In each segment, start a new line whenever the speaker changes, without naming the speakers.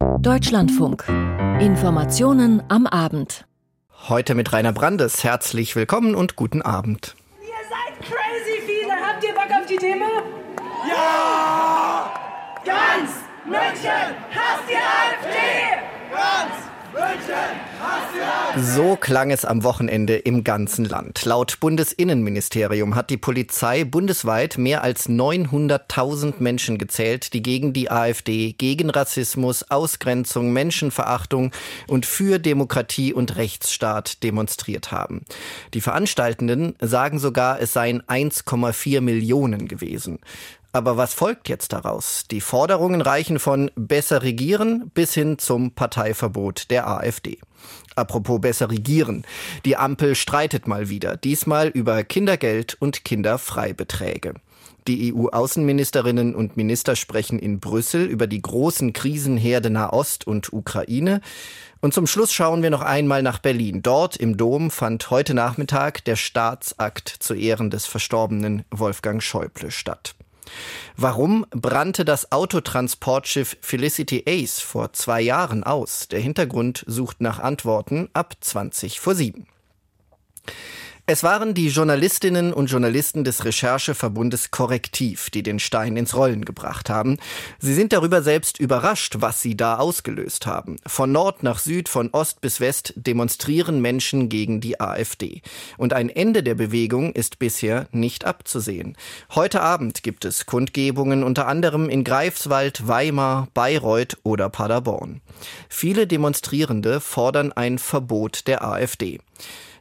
Deutschlandfunk. Informationen am Abend.
Heute mit Rainer Brandes. Herzlich willkommen und guten Abend.
Ihr seid crazy viele. Habt ihr Bock auf die Demo?
Ja!
Ganz München hasst die AfD!
Ganz
So klang es am Wochenende im ganzen Land. Laut Bundesinnenministerium hat die Polizei bundesweit mehr als 900.000 Menschen gezählt, die gegen die AfD, gegen Rassismus, Ausgrenzung, Menschenverachtung und für Demokratie und Rechtsstaat demonstriert haben. Die Veranstaltenden sagen sogar, es seien 1,4 Millionen gewesen. Aber was folgt jetzt daraus? Die Forderungen reichen von besser regieren bis hin zum Parteiverbot der AfD. Apropos besser regieren. Die Ampel streitet mal wieder, diesmal über Kindergeld und Kinderfreibeträge. Die EU-Außenministerinnen und Minister sprechen in Brüssel über die großen Krisenherde Nahost und Ukraine. Und zum Schluss schauen wir noch einmal nach Berlin. Dort im Dom fand heute Nachmittag der Staatsakt zu Ehren des verstorbenen Wolfgang Schäuble statt. Warum brannte das Autotransportschiff Felicity Ace vor zwei Jahren aus? Der Hintergrund sucht nach Antworten ab 20 vor 7. Es waren die Journalistinnen und Journalisten des Rechercheverbundes Korrektiv, die den Stein ins Rollen gebracht haben. Sie sind darüber selbst überrascht, was sie da ausgelöst haben. Von Nord nach Süd, von Ost bis West demonstrieren Menschen gegen die AfD. Und ein Ende der Bewegung ist bisher nicht abzusehen. Heute Abend gibt es Kundgebungen unter anderem in Greifswald, Weimar, Bayreuth oder Paderborn. Viele Demonstrierende fordern ein Verbot der AfD.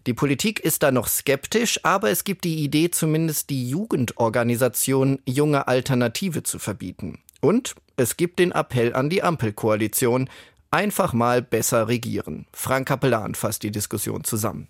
Die Politik ist da noch skeptisch, aber es gibt die Idee, zumindest die Jugendorganisation Junge Alternative zu verbieten. Und es gibt den Appell an die Ampelkoalition, einfach mal besser regieren. Frank Kapellan fasst die Diskussion zusammen.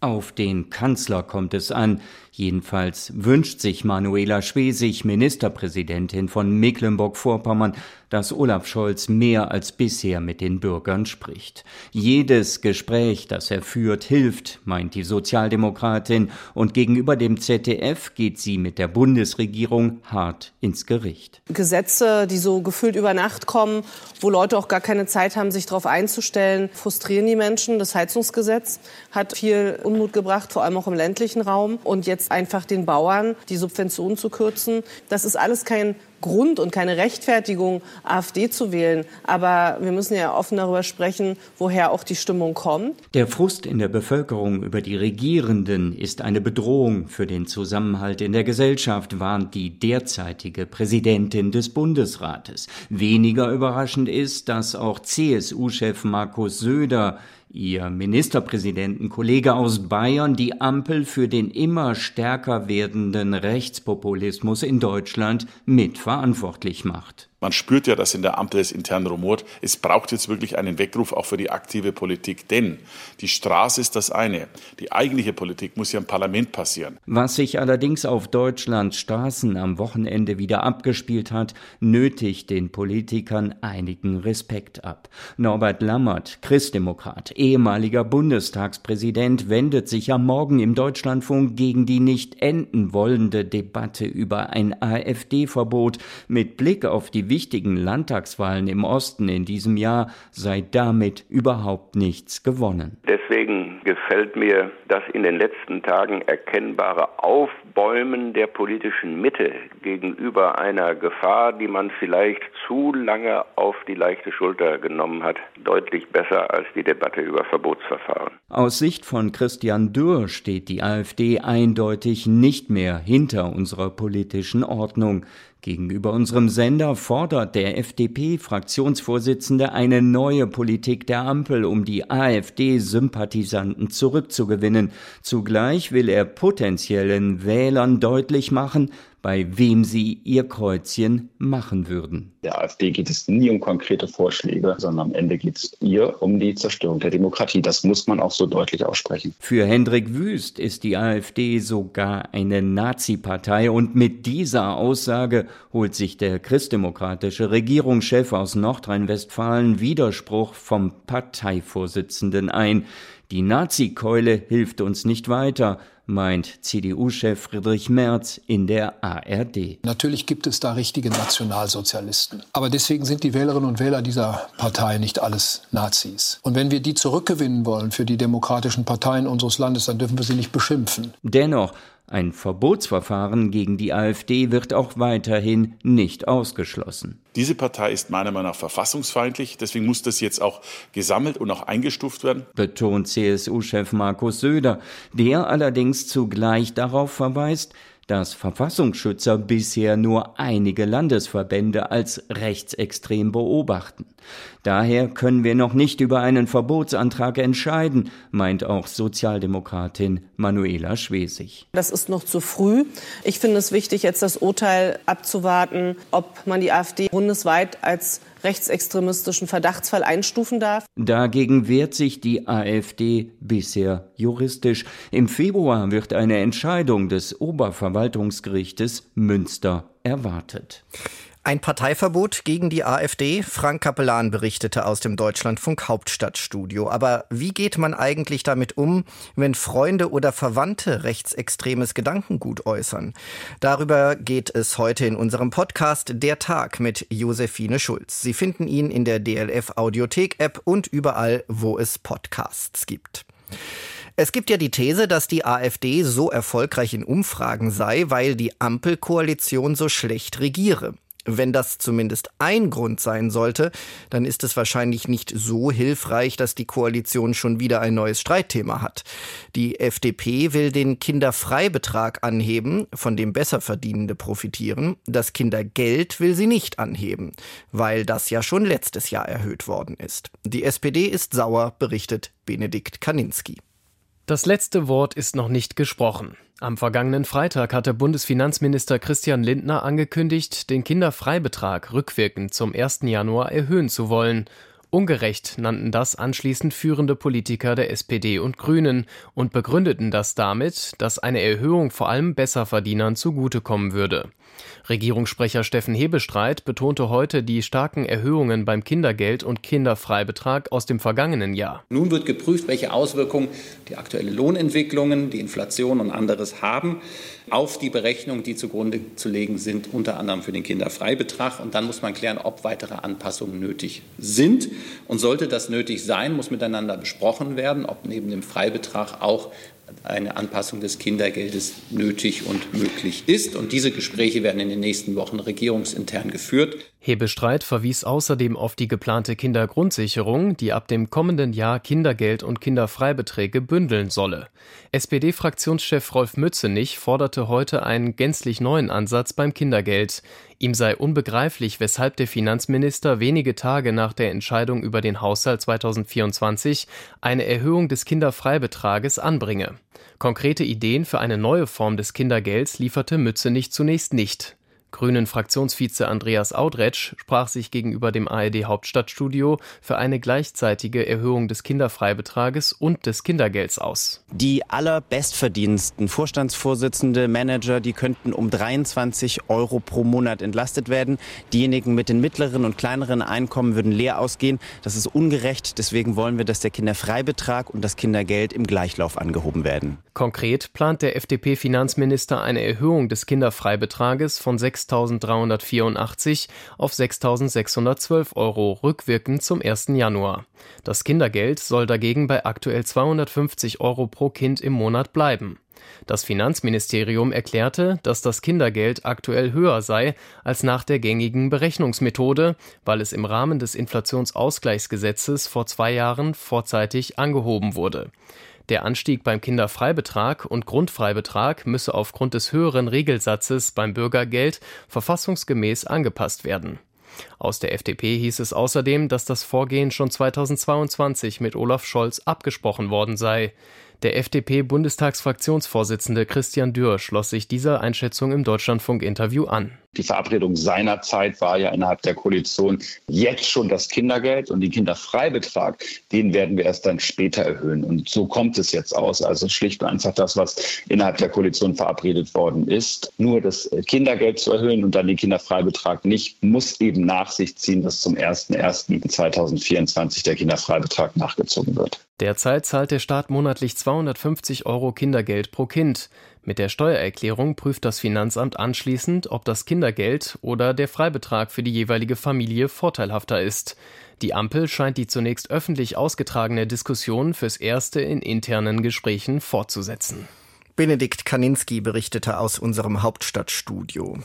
Auf den Kanzler kommt es an. Jedenfalls wünscht sich Manuela Schwesig, Ministerpräsidentin von Mecklenburg-Vorpommern, dass Olaf Scholz mehr als bisher mit den Bürgern spricht. Jedes Gespräch, das er führt, hilft, meint die Sozialdemokratin, und gegenüber dem ZDF geht sie mit der Bundesregierung hart ins Gericht.
Gesetze, die so gefühlt über Nacht kommen, wo Leute auch gar keine Zeit haben, sich darauf einzustellen, frustrieren die Menschen. Das Heizungsgesetz hat viel Unmut gebracht, vor allem auch im ländlichen Raum. Und jetzt einfach den Bauern die Subventionen zu kürzen, das ist alles kein Grund und keine Rechtfertigung, AfD zu wählen. Aber wir müssen ja offen darüber sprechen, woher auch die Stimmung kommt.
Der Frust in der Bevölkerung über die Regierenden ist eine Bedrohung für den Zusammenhalt in der Gesellschaft, warnt die derzeitige Präsidentin des Bundesrates. Weniger überraschend ist, dass auch CSU-Chef Markus Söder Ihr Ministerpräsidentenkollege aus Bayern die Ampel für den immer stärker werdenden Rechtspopulismus in Deutschland mitverantwortlich macht.
Man spürt ja, dass in der Ampel es intern rumort. Es braucht jetzt wirklich einen Weckruf auch für die aktive Politik, denn die Straße ist das eine. Die eigentliche Politik muss ja im Parlament passieren.
Was sich allerdings auf Deutschlands Straßen am Wochenende wieder abgespielt hat, nötigt den Politikern einigen Respekt ab. Norbert Lammert, Christdemokrat, ehemaliger Bundestagspräsident, wendet sich am Morgen im Deutschlandfunk gegen die nicht enden wollende Debatte über ein AfD-Verbot mit Blick auf die wichtigen Landtagswahlen im Osten in diesem Jahr sei damit überhaupt nichts gewonnen.
Deswegen gefällt mir das in den letzten Tagen erkennbare Aufbäumen der politischen Mitte gegenüber einer Gefahr, die man vielleicht zu lange auf die leichte Schulter genommen hat, deutlich besser als die Debatte über Verbotsverfahren.
Aus Sicht von Christian Dürr steht die AfD eindeutig nicht mehr hinter unserer politischen Ordnung. Gegenüber unserem Sender fordert der FDP-Fraktionsvorsitzende eine neue Politik der Ampel, um die AfD-Sympathisanten zurückzugewinnen. Zugleich will er potenziellen Wählern deutlich machen, bei wem sie ihr Kreuzchen machen würden.
Der AfD geht es nie um konkrete Vorschläge, sondern am Ende geht es ihr um die Zerstörung der Demokratie. Das muss man auch so deutlich aussprechen.
Für Hendrik Wüst ist die AfD sogar eine Nazi-Partei und mit dieser Aussage holt sich der christdemokratische Regierungschef aus Nordrhein-Westfalen Widerspruch vom Parteivorsitzenden ein. Die Nazi-Keule hilft uns nicht weiter, meint CDU-Chef Friedrich Merz in der ARD.
Natürlich gibt es da richtige Nationalsozialisten. Aber deswegen sind die Wählerinnen und Wähler dieser Partei nicht alles Nazis. Und wenn wir die zurückgewinnen wollen für die demokratischen Parteien unseres Landes, dann dürfen wir sie nicht beschimpfen.
Dennoch, ein Verbotsverfahren gegen die AfD wird auch weiterhin nicht ausgeschlossen.
Diese Partei ist meiner Meinung nach verfassungsfeindlich. Deswegen muss das jetzt auch gesammelt und auch eingestuft werden.
Betont CSU-Chef Markus Söder, der allerdings zugleich darauf verweist, dass Verfassungsschützer bisher nur einige Landesverbände als rechtsextrem beobachten. Daher können wir noch nicht über einen Verbotsantrag entscheiden, meint auch Sozialdemokratin Manuela Schwesig.
Das ist noch zu früh. Ich finde es wichtig, jetzt das Urteil abzuwarten, ob man die AfD bundesweit als rechtsextremistischen Verdachtsfall einstufen darf.
Dagegen wehrt sich die AfD bisher juristisch. Im Februar wird eine Entscheidung des Oberverwaltungsgerichtes Münster erwartet.
Ein Parteiverbot gegen die AfD? Frank Kapellan berichtete aus dem Deutschlandfunk Hauptstadtstudio. Aber wie geht man eigentlich damit um, wenn Freunde oder Verwandte rechtsextremes Gedankengut äußern? Darüber geht es heute in unserem Podcast Der Tag mit Josephine Schulz. Sie finden ihn in der DLF Audiothek App und überall, wo es Podcasts gibt. Es gibt ja die These, dass die AfD so erfolgreich in Umfragen sei, weil die Ampelkoalition so schlecht regiere. Wenn das zumindest ein Grund sein sollte, dann ist es wahrscheinlich nicht so hilfreich, dass die Koalition schon wieder ein neues Streitthema hat. Die FDP will den Kinderfreibetrag anheben, von dem Besserverdienende profitieren. Das Kindergeld will sie nicht anheben, weil das ja schon letztes Jahr erhöht worden ist. Die SPD ist sauer, berichtet Benedikt Kaninski.
Das letzte Wort ist noch nicht gesprochen. Am vergangenen Freitag hatte Bundesfinanzminister Christian Lindner angekündigt, den Kinderfreibetrag rückwirkend zum 1. Januar erhöhen zu wollen. Ungerecht nannten das anschließend führende Politiker der SPD und Grünen und begründeten das damit, dass eine Erhöhung vor allem Besserverdienern zugutekommen würde. Regierungssprecher Steffen Hebestreit betonte heute die starken Erhöhungen beim Kindergeld und Kinderfreibetrag aus dem vergangenen Jahr.
Nun wird geprüft, welche Auswirkungen die aktuelle Lohnentwicklungen, die Inflation und anderes haben auf die Berechnungen, die zugrunde zu legen sind, unter anderem für den Kinderfreibetrag. Und dann muss man klären, ob weitere Anpassungen nötig sind. Und sollte das nötig sein, muss miteinander besprochen werden, ob neben dem Freibetrag auch eine Anpassung des Kindergeldes nötig und möglich ist. Und diese Gespräche werden in den nächsten Wochen regierungsintern geführt.
Hebestreit verwies außerdem auf die geplante Kindergrundsicherung, die ab dem kommenden Jahr Kindergeld und Kinderfreibeträge bündeln solle. SPD-Fraktionschef Rolf Mützenich forderte heute einen gänzlich neuen Ansatz beim Kindergeld. Ihm sei unbegreiflich, weshalb der Finanzminister wenige Tage nach der Entscheidung über den Haushalt 2024 eine Erhöhung des Kinderfreibetrages anbringe. Konkrete Ideen für eine neue Form des Kindergelds lieferte Mützenich zunächst nicht. Grünen-Fraktionsvize Andreas Audretsch sprach sich gegenüber dem ARD-Hauptstadtstudio für eine gleichzeitige Erhöhung des Kinderfreibetrages und des Kindergelds aus.
Die allerbestverdiensten Vorstandsvorsitzende, Manager, die könnten um 23 Euro pro Monat entlastet werden. Diejenigen mit den mittleren und kleineren Einkommen würden leer ausgehen. Das ist ungerecht. Deswegen wollen wir, dass der Kinderfreibetrag und das Kindergeld im Gleichlauf angehoben werden.
Konkret plant der FDP-Finanzminister eine Erhöhung des Kinderfreibetrages von 6 6.384 auf 6.612 Euro rückwirkend zum 1. Januar. Das Kindergeld soll dagegen bei aktuell 250 Euro pro Kind im Monat bleiben. Das Finanzministerium erklärte, dass das Kindergeld aktuell höher sei als nach der gängigen Berechnungsmethode, weil es im Rahmen des Inflationsausgleichsgesetzes vor zwei Jahren vorzeitig angehoben wurde. Der Anstieg beim Kinderfreibetrag und Grundfreibetrag müsse aufgrund des höheren Regelsatzes beim Bürgergeld verfassungsgemäß angepasst werden. Aus der FDP hieß es außerdem, dass das Vorgehen schon 2022 mit Olaf Scholz abgesprochen worden sei. Der FDP-Bundestagsfraktionsvorsitzende Christian Dürr schloss sich dieser Einschätzung im Deutschlandfunk-Interview an.
Die Verabredung seinerzeit war ja innerhalb der Koalition jetzt schon das Kindergeld und den Kinderfreibetrag, den werden wir erst dann später erhöhen. Und so kommt es jetzt aus. Also schlicht und einfach das, was innerhalb der Koalition verabredet worden ist. Nur das Kindergeld zu erhöhen und dann den Kinderfreibetrag nicht, muss eben nach sich ziehen, dass zum 01.01.2024 der Kinderfreibetrag nachgezogen wird.
Derzeit zahlt der Staat monatlich 250 Euro Kindergeld pro Kind. Mit der Steuererklärung prüft das Finanzamt anschließend, ob das Kindergeld oder der Freibetrag für die jeweilige Familie vorteilhafter ist. Die Ampel scheint die zunächst öffentlich ausgetragene Diskussion fürs Erste in internen Gesprächen fortzusetzen.
Benedikt Kaninski berichtete aus unserem Hauptstadtstudio.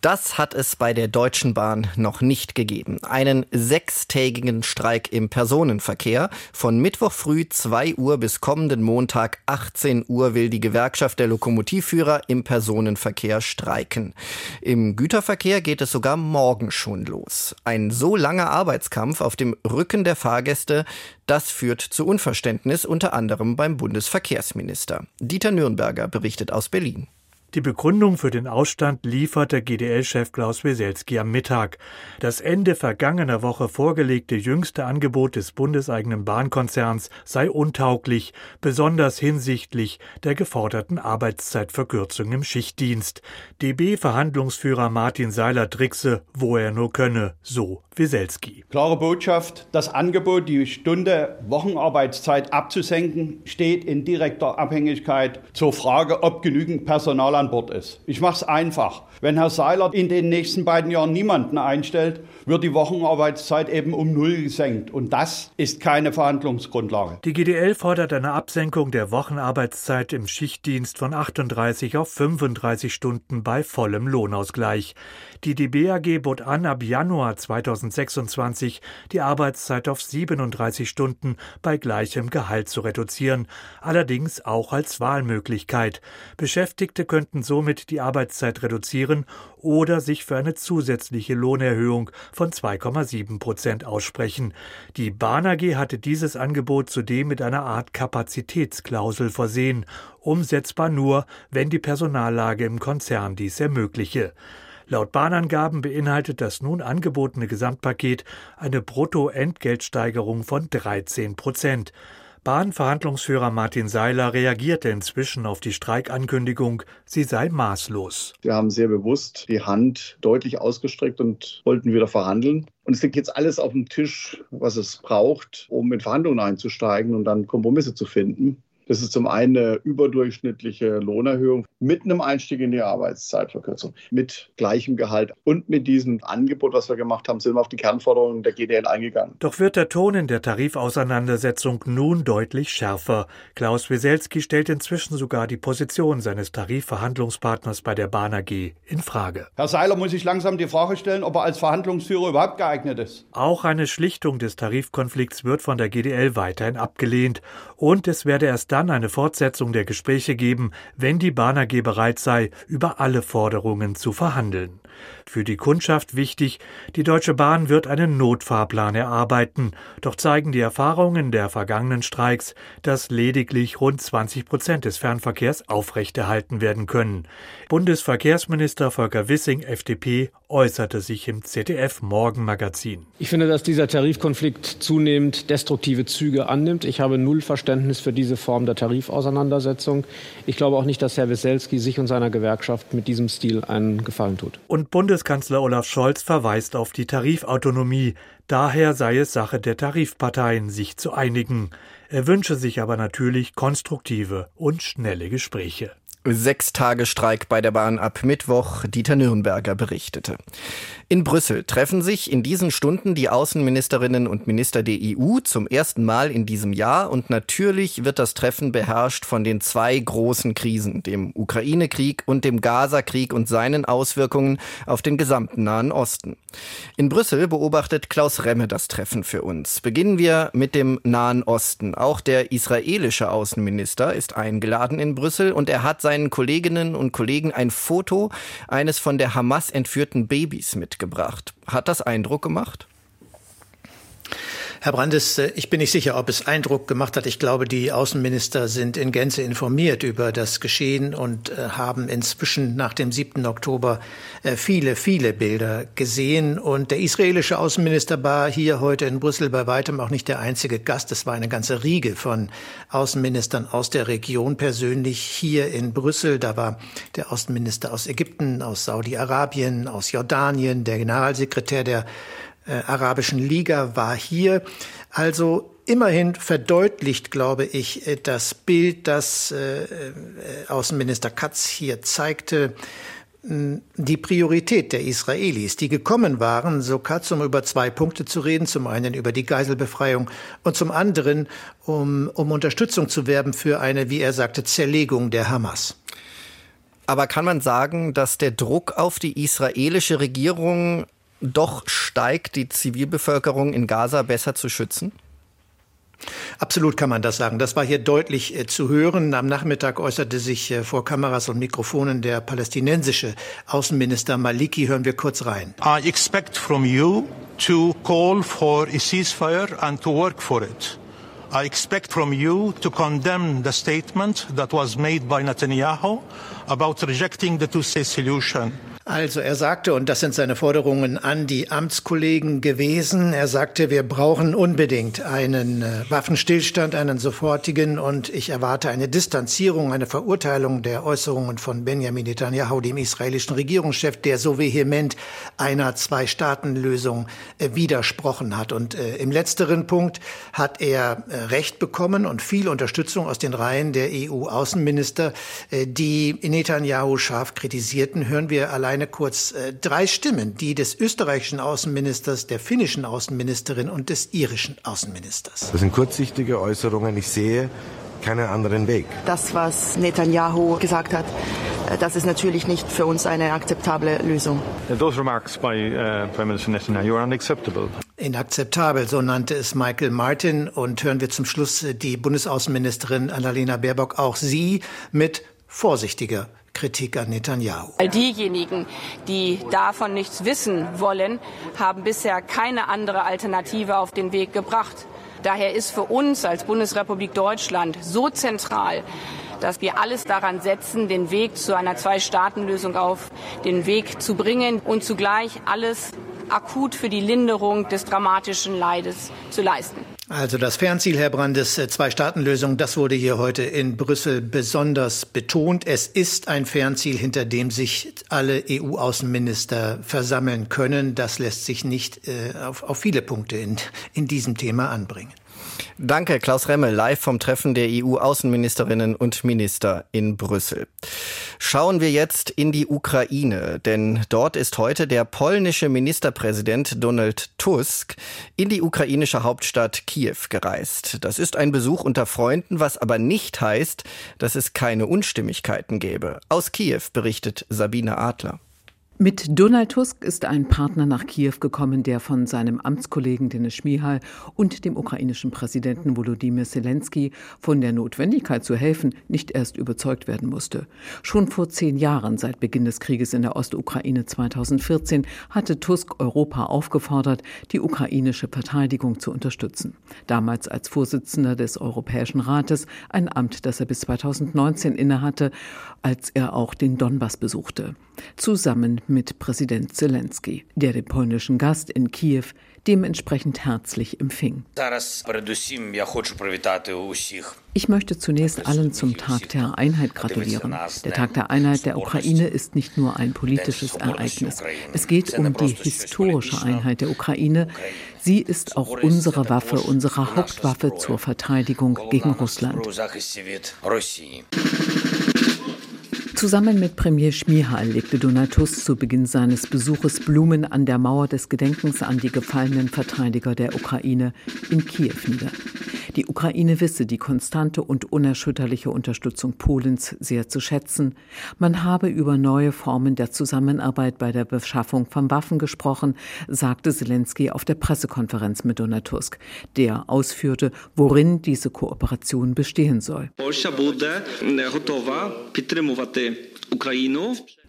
Das hat es bei der Deutschen Bahn noch nicht gegeben. Einen sechstägigen Streik im Personenverkehr. Von Mittwoch früh 2 Uhr bis kommenden Montag 18 Uhr will die Gewerkschaft der Lokomotivführer im Personenverkehr streiken. Im Güterverkehr geht es sogar morgen schon los. Ein so langer Arbeitskampf auf dem Rücken der Fahrgäste, das führt zu Unverständnis unter anderem beim Bundesverkehrsminister. Dieter Nürnberger berichtet aus Berlin.
Die Begründung für den Ausstand lieferte GDL-Chef Klaus Weselski am Mittag. Das Ende vergangener Woche vorgelegte jüngste Angebot des bundeseigenen Bahnkonzerns sei untauglich, besonders hinsichtlich der geforderten Arbeitszeitverkürzung im Schichtdienst. DB-Verhandlungsführer Martin Seiler trickse, wo er nur könne, so Weselski.
Klare Botschaft, das Angebot, die Stunde Wochenarbeitszeit abzusenken, steht in direkter Abhängigkeit zur Frage, ob genügend Personal an Bord ist. Ich mache es einfach. Wenn Herr Seiler in den nächsten beiden Jahren niemanden einstellt, wird die Wochenarbeitszeit eben um null gesenkt. Und das ist keine Verhandlungsgrundlage.
Die GDL fordert eine Absenkung der Wochenarbeitszeit im Schichtdienst von 38 auf 35 Stunden bei vollem Lohnausgleich. Die DBAG bot an, ab Januar 2026 die Arbeitszeit auf 37 Stunden bei gleichem Gehalt zu reduzieren, allerdings auch als Wahlmöglichkeit. Beschäftigte könnten somit die Arbeitszeit reduzieren oder sich für eine zusätzliche Lohnerhöhung von 2,7 Prozent aussprechen. Die Bahn AG hatte dieses Angebot zudem mit einer Art Kapazitätsklausel versehen, umsetzbar nur, wenn die Personallage im Konzern dies ermögliche. Laut Bahnangaben beinhaltet das nun angebotene Gesamtpaket eine Bruttoentgeltsteigerung von 13 Prozent. Bahnverhandlungsführer Martin Seiler reagierte inzwischen auf die Streikankündigung, sie sei maßlos.
Wir haben sehr bewusst die Hand deutlich ausgestreckt und wollten wieder verhandeln. Und es liegt jetzt alles auf dem Tisch, was es braucht, um in Verhandlungen einzusteigen und dann Kompromisse zu finden. Das ist zum einen eine überdurchschnittliche Lohnerhöhung mit einem Einstieg in die Arbeitszeitverkürzung, mit gleichem Gehalt und mit diesem Angebot, was wir gemacht haben, sind wir auf die Kernforderungen der GDL eingegangen.
Doch wird der Ton in der Tarifauseinandersetzung nun deutlich schärfer. Klaus Wieselski stellt inzwischen sogar die Position seines Tarifverhandlungspartners bei der Bahn AG in Frage.
Herr Seiler muss sich langsam die Frage stellen, ob er als Verhandlungsführer überhaupt geeignet ist.
Auch eine Schlichtung des Tarifkonflikts wird von der GDL weiterhin abgelehnt und es werde erst dann eine Fortsetzung der Gespräche geben, wenn die Bahn AG bereit sei, über alle Forderungen zu verhandeln. Für die Kundschaft wichtig, die Deutsche Bahn wird einen Notfahrplan erarbeiten, doch zeigen die Erfahrungen der vergangenen Streiks, dass lediglich rund 20 Prozent des Fernverkehrs aufrechterhalten werden können. Bundesverkehrsminister Volker Wissing, FDP, äußerte sich im ZDF Morgenmagazin.
Ich finde, dass dieser Tarifkonflikt zunehmend destruktive Züge annimmt. Ich habe null Verständnis für diese Form der Tarifauseinandersetzung. Ich glaube auch nicht, dass Herr Wieselski sich und seiner Gewerkschaft mit diesem Stil einen Gefallen tut.
Und Bundeskanzler Olaf Scholz verweist auf die Tarifautonomie. Daher sei es Sache der Tarifparteien, sich zu einigen. Er wünsche sich aber natürlich konstruktive und schnelle Gespräche.
Sechs Tage Streik bei der Bahn ab Mittwoch, Dieter Nürnberger berichtete. In Brüssel treffen sich in diesen Stunden die Außenministerinnen und Minister der EU zum ersten Mal in diesem Jahr und natürlich wird das Treffen beherrscht von den zwei großen Krisen, dem Ukraine-Krieg und dem Gaza-Krieg und seinen Auswirkungen auf den gesamten Nahen Osten. In Brüssel beobachtet Klaus Remme das Treffen für uns. Beginnen wir mit dem Nahen Osten. Auch der israelische Außenminister ist eingeladen in Brüssel und er hat seinen Kolleginnen und Kollegen ein Foto eines von der Hamas entführten Babys mitgebracht. Hat das Eindruck gemacht?
Herr Brandes, äh, ich bin nicht sicher, ob es Eindruck gemacht hat. Ich glaube, die Außenminister sind in Gänze informiert über das Geschehen und äh, haben inzwischen nach dem 7. Oktober äh, viele, viele Bilder gesehen. Und der israelische Außenminister war hier heute in Brüssel bei weitem auch nicht der einzige Gast. Es war eine ganze Riege von Außenministern aus der Region persönlich hier in Brüssel. Da war der Außenminister aus Ägypten, aus Saudi-Arabien, aus Jordanien, der Generalsekretär der äh, Arabischen Liga war hier. Also Immerhin verdeutlicht, glaube ich, äh, das Bild, das äh, äh, Außenminister Katz hier zeigte, die Priorität der Israelis, die gekommen waren, so Katz, um über zwei Punkte zu reden. Zum einen über die Geiselbefreiung und zum anderen um, um Unterstützung zu werben für eine, wie er sagte, Zerlegung der Hamas.
Aber kann man sagen, dass der Druck auf die israelische Regierung doch steigt, die Zivilbevölkerung in Gaza besser zu schützen?
Absolut kann man das sagen. Das war hier deutlich äh, zu hören. Am Nachmittag äußerte sich äh, vor Kameras und Mikrofonen der palästinensische Außenminister Maliki. Hören wir kurz rein.
I expect from you to call for a ceasefire and to work for it. I expect from you to condemn the statement that was made by Netanyahu about rejecting the two-state solution.
Also er sagte, und das sind seine Forderungen an die Amtskollegen gewesen, er sagte, wir brauchen unbedingt einen äh, Waffenstillstand, einen sofortigen, und ich erwarte eine Distanzierung, eine Verurteilung der Äußerungen von Benjamin Netanyahu, dem israelischen Regierungschef, der so vehement einer Zwei-Staaten-Lösung äh, widersprochen hat. Und äh, im letzteren Punkt hat er Recht bekommen und viel Unterstützung aus den Reihen der EU-Außenminister, die Netanyahu scharf kritisierten. Hören wir allein eine kurz äh, drei Stimmen, die des österreichischen Außenministers, der finnischen Außenministerin und des irischen Außenministers.
Das sind kurzsichtige Äußerungen. Ich sehe keinen anderen Weg.
Das, was Netanyahu gesagt hat, äh, das ist natürlich nicht für uns eine akzeptable Lösung.
Those remarks by uh, Prime Minister Netanyahu are unacceptable.
Inakzeptabel, so nannte es Michael Martin. Und hören wir zum Schluss die Bundesaußenministerin Annalena Baerbock, auch sie mit vorsichtiger Kritik an Netanyahu.
Diejenigen, die davon nichts wissen wollen, haben bisher keine andere Alternative auf den Weg gebracht. Daher ist für uns als Bundesrepublik Deutschland so zentral, dass wir alles daran setzen, den Weg zu einer Zwei-Staaten-Lösung auf den Weg zu bringen und zugleich alles akut für die Linderung des dramatischen Leides zu leisten.
Also das Fernziel, Herr Brandes, äh, Zwei-Staaten-Lösung, das wurde hier heute in Brüssel besonders betont. Es ist ein Fernziel, hinter dem sich alle EU-Außenminister versammeln können. Das lässt sich nicht äh, auf, auf viele Punkte in, in diesem Thema anbringen.
Danke, Klaus Remmel, live vom Treffen der EU-Außenministerinnen und Minister in Brüssel. Schauen wir jetzt in die Ukraine, denn dort ist heute der polnische Ministerpräsident Donald Tusk in die ukrainische Hauptstadt Kiew gereist. Das ist ein Besuch unter Freunden, was aber nicht heißt, dass es keine Unstimmigkeiten gäbe. Aus Kiew berichtet Sabine Adler.
Mit Donald Tusk ist ein Partner nach Kiew gekommen, der von seinem Amtskollegen Denis Schmihal und dem ukrainischen Präsidenten Volodymyr Zelensky von der Notwendigkeit zu helfen nicht erst überzeugt werden musste. Schon vor zehn Jahren, seit Beginn des Krieges in der Ostukraine 2014, hatte Tusk Europa aufgefordert, die ukrainische Verteidigung zu unterstützen. Damals als Vorsitzender des Europäischen Rates, ein Amt, das er bis 2019 innehatte, als er auch den Donbass besuchte. Zusammen mit Präsident Zelensky, der den polnischen Gast in Kiew dementsprechend herzlich empfing. Ich möchte zunächst allen zum Tag der Einheit gratulieren. Der Tag der Einheit der Ukraine ist nicht nur ein politisches Ereignis. Es geht um die historische Einheit der Ukraine. Sie ist auch unsere Waffe, unsere Hauptwaffe zur Verteidigung gegen Russland. Zusammen mit Premier Schmihal legte Donald Tusk zu Beginn seines Besuches Blumen an der Mauer des Gedenkens an die gefallenen Verteidiger der Ukraine in Kiew nieder. Die Ukraine wisse die konstante und unerschütterliche Unterstützung Polens sehr zu schätzen. Man habe über neue Formen der Zusammenarbeit bei der Beschaffung von Waffen gesprochen, sagte Zelensky auf der Pressekonferenz mit Donald Tusk, der ausführte, worin diese Kooperation bestehen soll.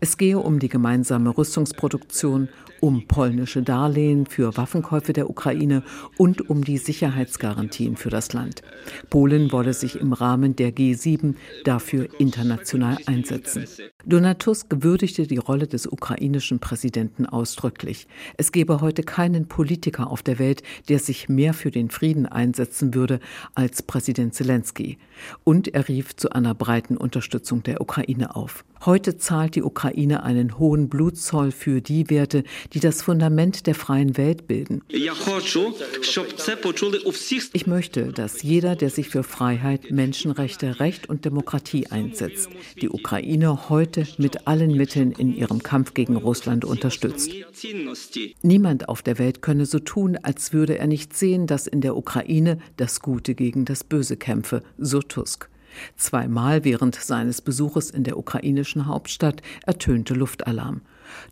Es gehe um die gemeinsame Rüstungsproduktion, um polnische Darlehen für Waffenkäufe der Ukraine und um die Sicherheitsgarantien für das Land. Polen wolle sich im Rahmen der G7 dafür international einsetzen. Donald Tusk würdigte die Rolle des ukrainischen Präsidenten ausdrücklich. Es gebe heute keinen Politiker auf der Welt, der sich mehr für den Frieden einsetzen würde als Präsident Zelensky. Und er rief zu einer breiten Unterstützung der Ukraine auf. Heute zahlt die Ukraine einen hohen Blutzoll für die Werte, die das Fundament der freien Welt bilden. Ich möchte, dass jeder, der sich für Freiheit, Menschenrechte, Recht und Demokratie einsetzt, die Ukraine heute mit allen Mitteln in ihrem Kampf gegen Russland unterstützt. Niemand auf der Welt könne so tun, als würde er nicht sehen, dass in der Ukraine das Gute gegen das Böse kämpfe, so Tusk. Zweimal während seines Besuches in der ukrainischen Hauptstadt ertönte Luftalarm.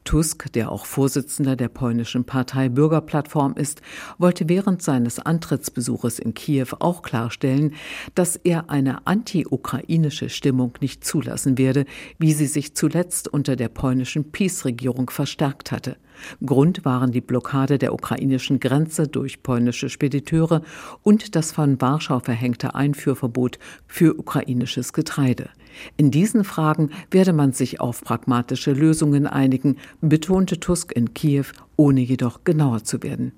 Tusk, der auch Vorsitzender der polnischen Partei Bürgerplattform ist, wollte während seines Antrittsbesuches in Kiew auch klarstellen, dass er eine anti-ukrainische Stimmung nicht zulassen werde, wie sie sich zuletzt unter der polnischen Peace-Regierung verstärkt hatte. Grund waren die Blockade der ukrainischen Grenze durch polnische Spediteure und das von Warschau verhängte Einfuhrverbot für ukrainisches Getreide. In diesen Fragen werde man sich auf pragmatische Lösungen einigen, betonte Tusk in Kiew, ohne jedoch genauer zu werden.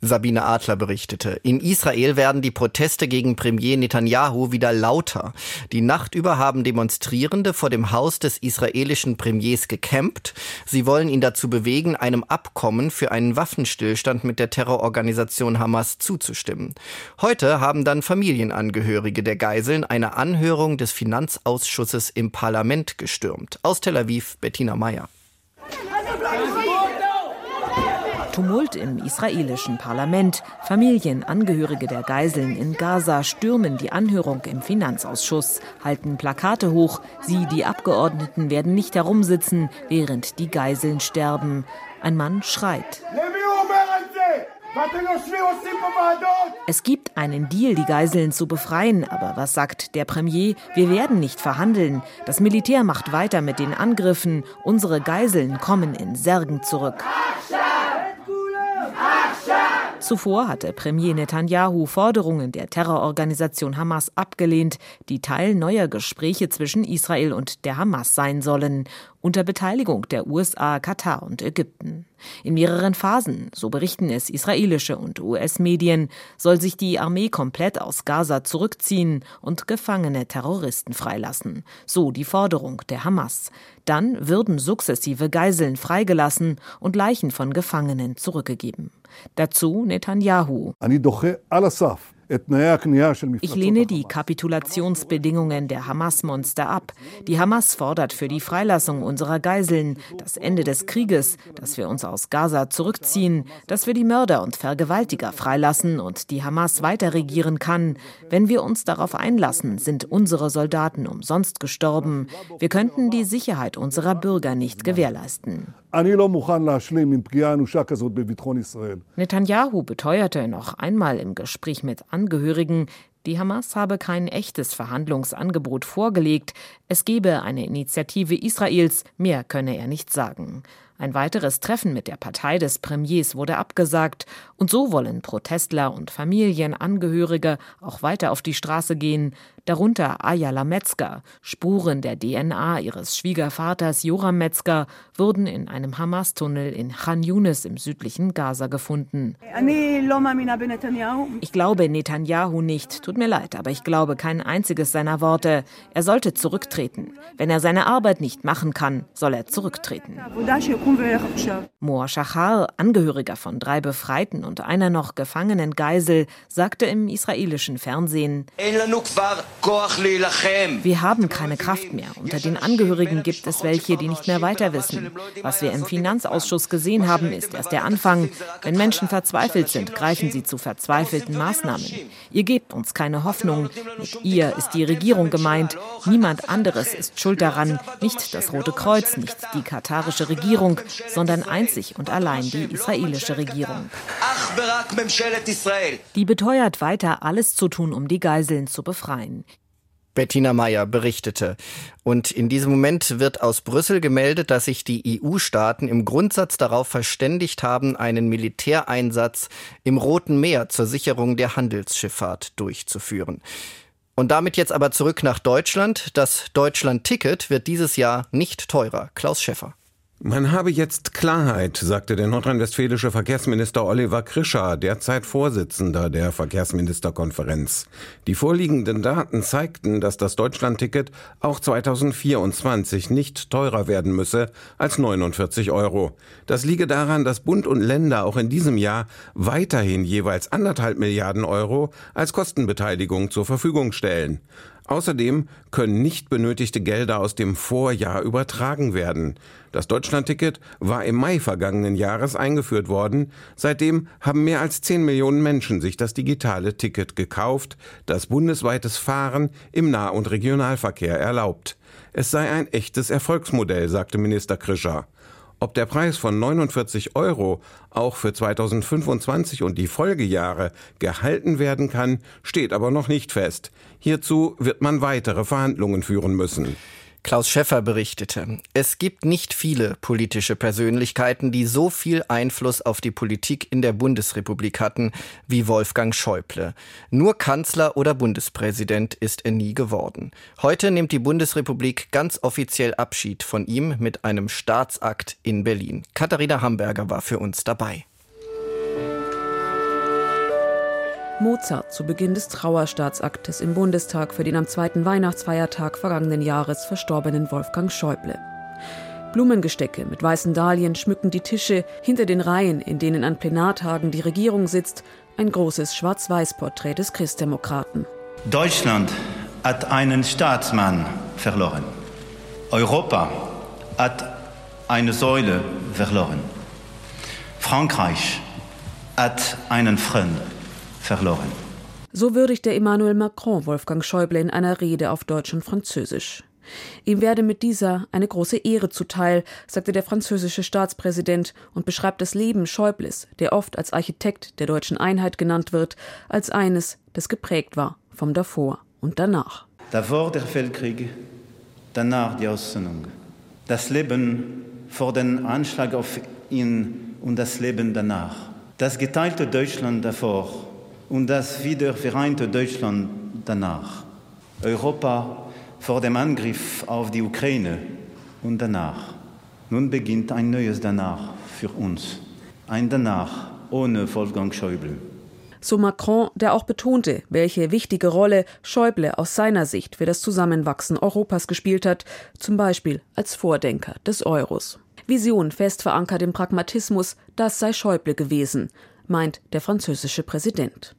Sabine Adler berichtete. In Israel werden die Proteste gegen Premier Netanyahu wieder lauter. Die Nacht über haben Demonstrierende vor dem Haus des israelischen Premiers gecampt. Sie wollen ihn dazu bewegen, einem Abkommen für einen Waffenstillstand mit der Terrororganisation Hamas zuzustimmen. Heute haben dann Familienangehörige der Geiseln eine Anhörung des Finanzausschusses im Parlament gestürmt. Aus Tel Aviv Bettina Meyer.
Tumult im israelischen Parlament. Familien, Angehörige der Geiseln in Gaza stürmen die Anhörung im Finanzausschuss, halten Plakate hoch. Sie, die Abgeordneten, werden nicht herumsitzen, während die Geiseln sterben. Ein Mann schreit. Es gibt einen Deal, die Geiseln zu befreien, aber was sagt der Premier? Wir werden nicht verhandeln. Das Militär macht weiter mit den Angriffen. Unsere Geiseln kommen in Särgen zurück. Zuvor hatte Premier Netanyahu Forderungen der Terrororganisation Hamas abgelehnt, die Teil neuer Gespräche zwischen Israel und der Hamas sein sollen, unter Beteiligung der USA, Katar und Ägypten. In mehreren Phasen, so berichten es israelische und US-Medien, soll sich die Armee komplett aus Gaza zurückziehen und gefangene Terroristen freilassen. So die Forderung der Hamas. Dann würden sukzessive Geiseln freigelassen und Leichen von Gefangenen zurückgegeben. Dazu Netanyahu. Ich lehne die Kapitulationsbedingungen der Hamas-Monster ab. Die Hamas fordert für die Freilassung unserer Geiseln, das Ende des Krieges, dass wir uns aus Gaza zurückziehen, dass wir die Mörder und Vergewaltiger freilassen und die Hamas weiter regieren kann. Wenn wir uns darauf einlassen, sind unsere Soldaten umsonst gestorben. Wir könnten die Sicherheit unserer Bürger nicht gewährleisten. Netanyahu beteuerte noch einmal im Gespräch mit Angehörigen, die Hamas habe kein echtes Verhandlungsangebot vorgelegt, es gebe eine Initiative Israels, mehr könne er nicht sagen. Ein weiteres Treffen mit der Partei des Premiers wurde abgesagt, und so wollen Protestler und Familienangehörige auch weiter auf die Straße gehen, darunter Ayala Metzger. Spuren der DNA ihres Schwiegervaters Joram Metzger wurden in einem Hamas-Tunnel in Khan Yunis im südlichen Gaza gefunden. Ich glaube Netanyahu nicht. Tut mir leid, aber ich glaube kein einziges seiner Worte. Er sollte zurücktreten. Wenn er seine Arbeit nicht machen kann, soll er zurücktreten. Moa Shachar, Angehöriger von drei Befreiten und einer noch gefangenen Geisel, sagte im israelischen Fernsehen, wir haben keine Kraft mehr. Unter den Angehörigen gibt es welche, die nicht mehr weiter wissen. Was wir im Finanzausschuss gesehen haben, ist erst der Anfang. Wenn Menschen verzweifelt sind, greifen sie zu verzweifelten Maßnahmen. Ihr gebt uns keine Hoffnung. Mit ihr ist die Regierung gemeint. Niemand anderes ist schuld daran. Nicht das Rote Kreuz, nicht die katarische Regierung, sondern einzig und allein die israelische Regierung. Die beteuert weiter, alles zu tun, um die Geiseln zu befreien.
Bettina Meyer berichtete. Und in diesem Moment wird aus Brüssel gemeldet, dass sich die EU-Staaten im Grundsatz darauf verständigt haben, einen Militäreinsatz im Roten Meer zur Sicherung der Handelsschifffahrt durchzuführen. Und damit jetzt aber zurück nach Deutschland. Das Deutschland-Ticket wird dieses Jahr nicht teurer. Klaus Schäffer.
Man habe jetzt Klarheit, sagte der nordrhein-westfälische Verkehrsminister Oliver Krischer, derzeit Vorsitzender der Verkehrsministerkonferenz. Die vorliegenden Daten zeigten, dass das Deutschlandticket auch 2024 nicht teurer werden müsse als 49 Euro. Das liege daran, dass Bund und Länder auch in diesem Jahr weiterhin jeweils anderthalb Milliarden Euro als Kostenbeteiligung zur Verfügung stellen. Außerdem können nicht benötigte Gelder aus dem Vorjahr übertragen werden. Das Deutschlandticket war im Mai vergangenen Jahres eingeführt worden. Seitdem haben mehr als 10 Millionen Menschen sich das digitale Ticket gekauft, das bundesweites Fahren im Nah- und Regionalverkehr erlaubt. Es sei ein echtes Erfolgsmodell, sagte Minister Krischer. Ob der Preis von 49 Euro auch für 2025 und die Folgejahre gehalten werden kann, steht aber noch nicht fest. Hierzu wird man weitere Verhandlungen führen müssen.
Klaus Schäffer berichtete, es gibt nicht viele politische Persönlichkeiten, die so viel Einfluss auf die Politik in der Bundesrepublik hatten wie Wolfgang Schäuble. Nur Kanzler oder Bundespräsident ist er nie geworden. Heute nimmt die Bundesrepublik ganz offiziell Abschied von ihm mit einem Staatsakt in Berlin. Katharina Hamburger war für uns dabei.
Mozart zu Beginn des Trauerstaatsaktes im Bundestag für den am zweiten Weihnachtsfeiertag vergangenen Jahres verstorbenen Wolfgang Schäuble. Blumengestecke mit weißen Dahlien schmücken die Tische hinter den Reihen, in denen an Plenartagen die Regierung sitzt, ein großes Schwarz-Weiß-Porträt des Christdemokraten.
Deutschland hat einen Staatsmann verloren. Europa hat eine Säule verloren. Frankreich hat einen Freund verloren.
So würdigte Emmanuel Macron Wolfgang Schäuble in einer Rede auf Deutsch und Französisch. Ihm werde mit dieser eine große Ehre zuteil, sagte der französische Staatspräsident und beschreibt das Leben Schäubles, der oft als Architekt der deutschen Einheit genannt wird, als eines, das geprägt war vom davor und danach.
Davor der Weltkrieg, danach die Aussöhnung. Das Leben vor dem Anschlag auf ihn und das Leben danach. Das geteilte Deutschland davor und das wiedervereinte Deutschland danach. Europa vor dem Angriff auf die Ukraine und danach. Nun beginnt ein neues Danach für uns. Ein Danach ohne Wolfgang Schäuble.
So Macron, der auch betonte, welche wichtige Rolle Schäuble aus seiner Sicht für das Zusammenwachsen Europas gespielt hat, zum Beispiel als Vordenker des Euros. Vision fest verankert im Pragmatismus, das sei Schäuble gewesen, meint der französische Präsident.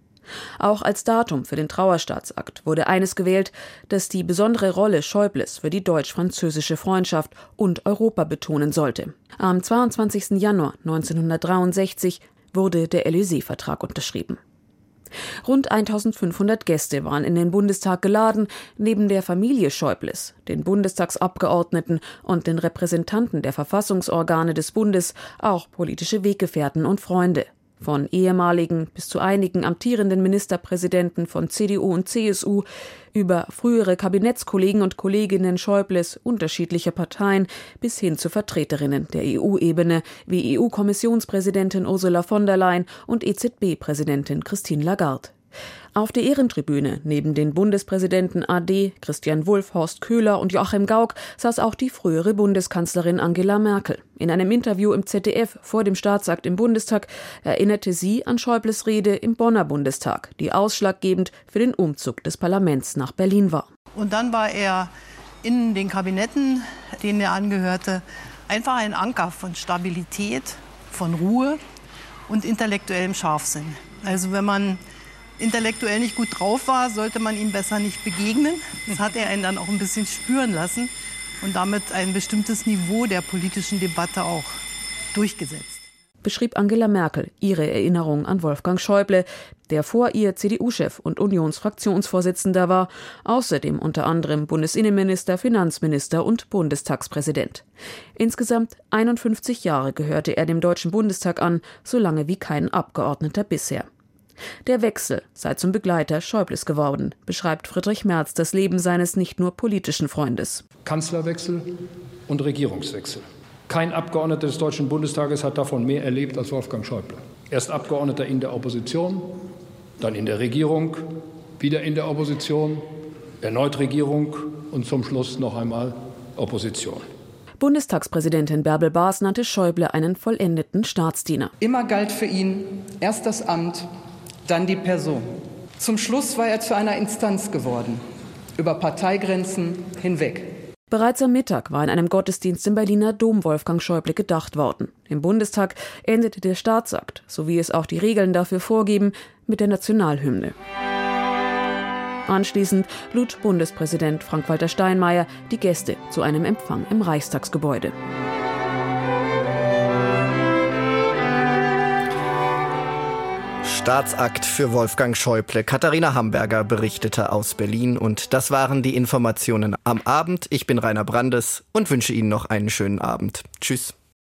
Auch als Datum für den Trauerstaatsakt wurde eines gewählt, das die besondere Rolle Schäubles für die deutsch-französische Freundschaft und Europa betonen sollte. Am 22. Januar 1963 wurde der Élysée-Vertrag unterschrieben. Rund 1500 Gäste waren in den Bundestag geladen, neben der Familie Schäubles, den Bundestagsabgeordneten und den Repräsentanten der Verfassungsorgane des Bundes, auch politische Weggefährten und Freunde von ehemaligen bis zu einigen amtierenden Ministerpräsidenten von CDU und CSU über frühere Kabinettskollegen und Kolleginnen Schäubles unterschiedlicher Parteien bis hin zu Vertreterinnen der EU-Ebene wie EU-Kommissionspräsidentin Ursula von der Leyen und EZB-Präsidentin Christine Lagarde. Auf der Ehrentribüne neben den Bundespräsidenten AD, Christian Wulff, Horst Köhler und Joachim Gauck saß auch die frühere Bundeskanzlerin Angela Merkel. In einem Interview im ZDF vor dem Staatsakt im Bundestag erinnerte sie an Schäubles Rede im Bonner Bundestag, die ausschlaggebend für den Umzug des Parlaments nach Berlin war.
Und dann war er in den Kabinetten, denen er angehörte, einfach ein Anker von Stabilität, von Ruhe und intellektuellem Scharfsinn. Also wenn man intellektuell nicht gut drauf war, sollte man ihm besser nicht begegnen. Das hat er einen dann auch ein bisschen spüren lassen und damit ein bestimmtes Niveau der politischen Debatte auch durchgesetzt.
Beschrieb Angela Merkel ihre Erinnerung an Wolfgang Schäuble, der vor ihr CDU-Chef und Unionsfraktionsvorsitzender war, außerdem unter anderem Bundesinnenminister, Finanzminister und Bundestagspräsident. Insgesamt 51 Jahre gehörte er dem Deutschen Bundestag an, so lange wie kein Abgeordneter bisher. Der Wechsel sei zum Begleiter Schäubles geworden, beschreibt Friedrich Merz das Leben seines nicht nur politischen Freundes.
Kanzlerwechsel und Regierungswechsel. Kein Abgeordneter des Deutschen Bundestages hat davon mehr erlebt als Wolfgang Schäuble. Erst Abgeordneter in der Opposition, dann in der Regierung, wieder in der Opposition, erneut Regierung und zum Schluss noch einmal Opposition.
Bundestagspräsidentin Bärbel Baas nannte Schäuble einen vollendeten Staatsdiener.
Immer galt für ihn erst das Amt, dann die Person. Zum Schluss war er zu einer Instanz geworden, über Parteigrenzen hinweg.
Bereits am Mittag war in einem Gottesdienst im Berliner Dom Wolfgang Schäuble gedacht worden. Im Bundestag endete der Staatsakt, so wie es auch die Regeln dafür vorgeben, mit der Nationalhymne. Anschließend lud Bundespräsident Frank-Walter Steinmeier die Gäste zu einem Empfang im Reichstagsgebäude.
Staatsakt für Wolfgang Schäuble. Katharina Hamburger berichtete aus Berlin und das waren die Informationen am Abend. Ich bin Rainer Brandes und wünsche Ihnen noch einen schönen Abend. Tschüss.